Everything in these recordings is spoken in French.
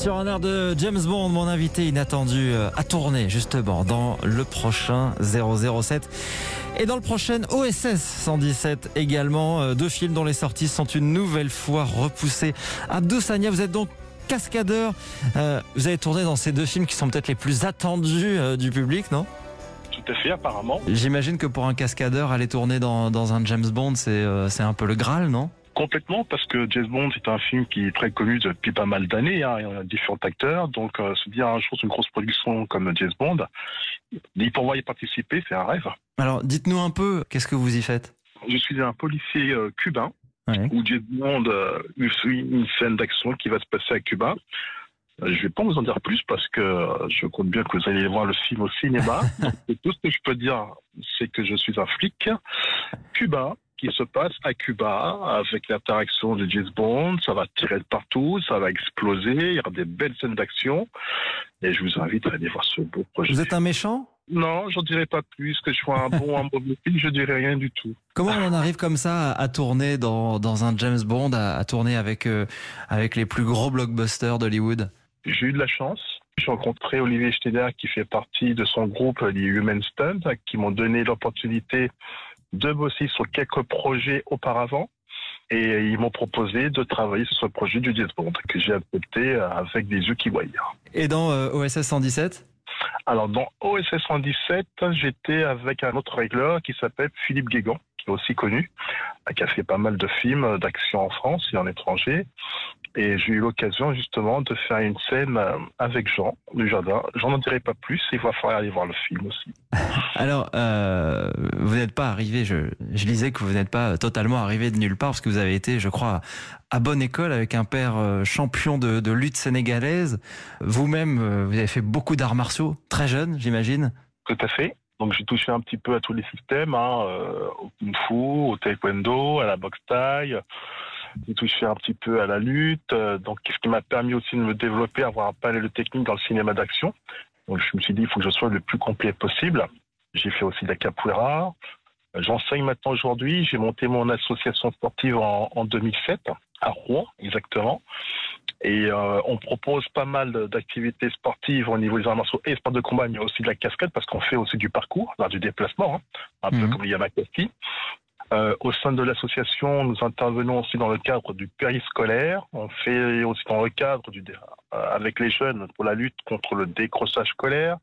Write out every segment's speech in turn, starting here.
Sur un air de James Bond, mon invité inattendu euh, a tourné justement dans le prochain 007 et dans le prochain OSS 117 également. Euh, deux films dont les sorties sont une nouvelle fois repoussées. Abdou Sania, vous êtes donc cascadeur. Euh, vous avez tourné dans ces deux films qui sont peut-être les plus attendus du public, non? Tout à fait, apparemment. J'imagine que pour un cascadeur, aller tourner dans, dans un James Bond, c'est c'est un peu le Graal, non? Complètement, parce que James Bond, c'est un film qui est très connu depuis pas mal d'années. Hein, il y a différents acteurs. Donc, euh, se dire un jour une grosse production comme James Bond, pour pouvoir y participer, c'est un rêve. Alors, dites-nous un peu, qu'est-ce que vous y faites? Je suis un policier euh, cubain, où James Bond euh, suit une scène d'action qui va se passer à Cuba. Je ne vais pas vous en dire plus parce que je compte bien que vous allez voir le film au cinéma. tout ce que je peux dire, c'est que je suis un flic cubain qui se passe à Cuba avec l'interaction de James Bond. Ça va tirer de partout, ça va exploser. Il y aura des belles scènes d'action. Et je vous invite à aller voir ce beau projet. Vous êtes un méchant? Non, j'en dirais pas plus. Que je sois un bon, un mauvais film, je dirais rien du tout. Comment on en arrive comme ça à, tourner dans, dans, un James Bond, à, tourner avec, euh, avec les plus gros blockbusters d'Hollywood? J'ai eu de la chance. J'ai rencontré Olivier Schneider qui fait partie de son groupe, les Human Stunt, qui m'ont donné l'opportunité de bosser sur quelques projets auparavant. Et ils m'ont proposé de travailler sur ce projet du Bond que j'ai accepté avec des yeux qui voient. Et dans euh, OSS 117 Alors dans OSS 117, j'étais avec un autre régleur qui s'appelle Philippe Guégan, qui est aussi connu, qui a fait pas mal de films d'action en France et en étranger. Et j'ai eu l'occasion justement de faire une scène euh, avec Jean du jardin. J'en en dirai pas plus, il va falloir aller voir le film aussi. Alors, euh, vous n'êtes pas arrivé, je, je disais que vous n'êtes pas totalement arrivé de nulle part, parce que vous avez été, je crois, à bonne école avec un père euh, champion de, de lutte sénégalaise. Vous-même, vous avez fait beaucoup d'arts martiaux, très jeune, j'imagine. Tout à fait. Donc j'ai touché un petit peu à tous les systèmes, hein, au kung fu, au taekwondo, à la boxe taille j'ai touché un petit peu à la lutte, euh, donc ce qui m'a permis aussi de me développer, avoir un palais de technique dans le cinéma d'action. Donc je me suis dit, il faut que je sois le plus complet possible. J'ai fait aussi de la capoeira. J'enseigne maintenant aujourd'hui. J'ai monté mon association sportive en, 2007 à Rouen, exactement. Et euh, on propose pas mal d'activités sportives au niveau des arts martiaux et sports de combat, mais aussi de la cascade parce qu'on fait aussi du parcours, du déplacement, hein, un peu mhm. comme Yamakasi. Euh, au sein de l'association, nous intervenons aussi dans le cadre du périscolaire. On fait aussi dans le cadre du, euh, avec les jeunes pour la lutte contre le décrochage scolaire,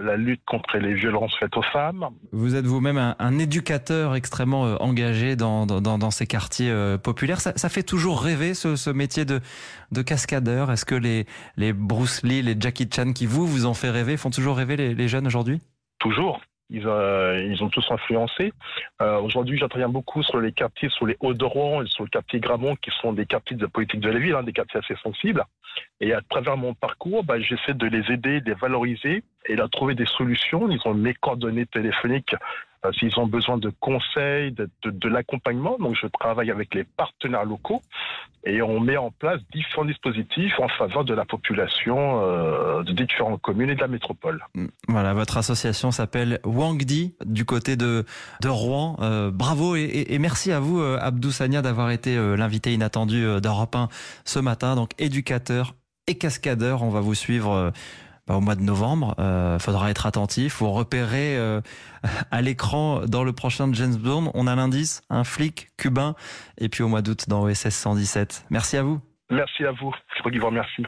la lutte contre les violences faites aux femmes. Vous êtes vous-même un, éducateur extrêmement euh, engagé dans, dans, dans, ces quartiers populaires. Ça, ça, fait toujours rêver ce, ce métier de, de cascadeur. Est-ce que les, les Bruce Lee, les Jackie Chan qui vous, vous en fait rêver, font toujours rêver les, les jeunes aujourd'hui? Toujours. Ils, euh, ils, ont tous influencé. Euh, Aujourd'hui, j'interviens beaucoup sur les quartiers, sur les Hauts-de-Rouen et sur le quartier Gramont, qui sont des quartiers de politique de la ville, hein, des quartiers assez sensibles. Et à travers mon parcours, bah, j'essaie de les aider, de les valoriser et de trouver des solutions. Ils ont mes coordonnées téléphoniques euh, s'ils ont besoin de conseils, de, de, l'accompagnement. Donc, je travaille avec les partenaires locaux et on met en place différents dispositifs en faveur de la population euh, de différentes communes et de la métropole. Mm, voilà, votre association s'appelle Wangdi du côté de, de Rouen. Euh, bravo et, et, merci à vous, Abdou Sania, d'avoir été l'invité inattendu d'Europe 1 ce matin. Donc, éducateur et cascadeur, on va vous suivre bah, au mois de novembre. Euh, faudra être attentif. Vous repérez euh, à l'écran dans le prochain James Bond, on a l'indice, un flic cubain, et puis au mois d'août dans OSS 117. Merci à vous. Merci à vous. Je vous remercie.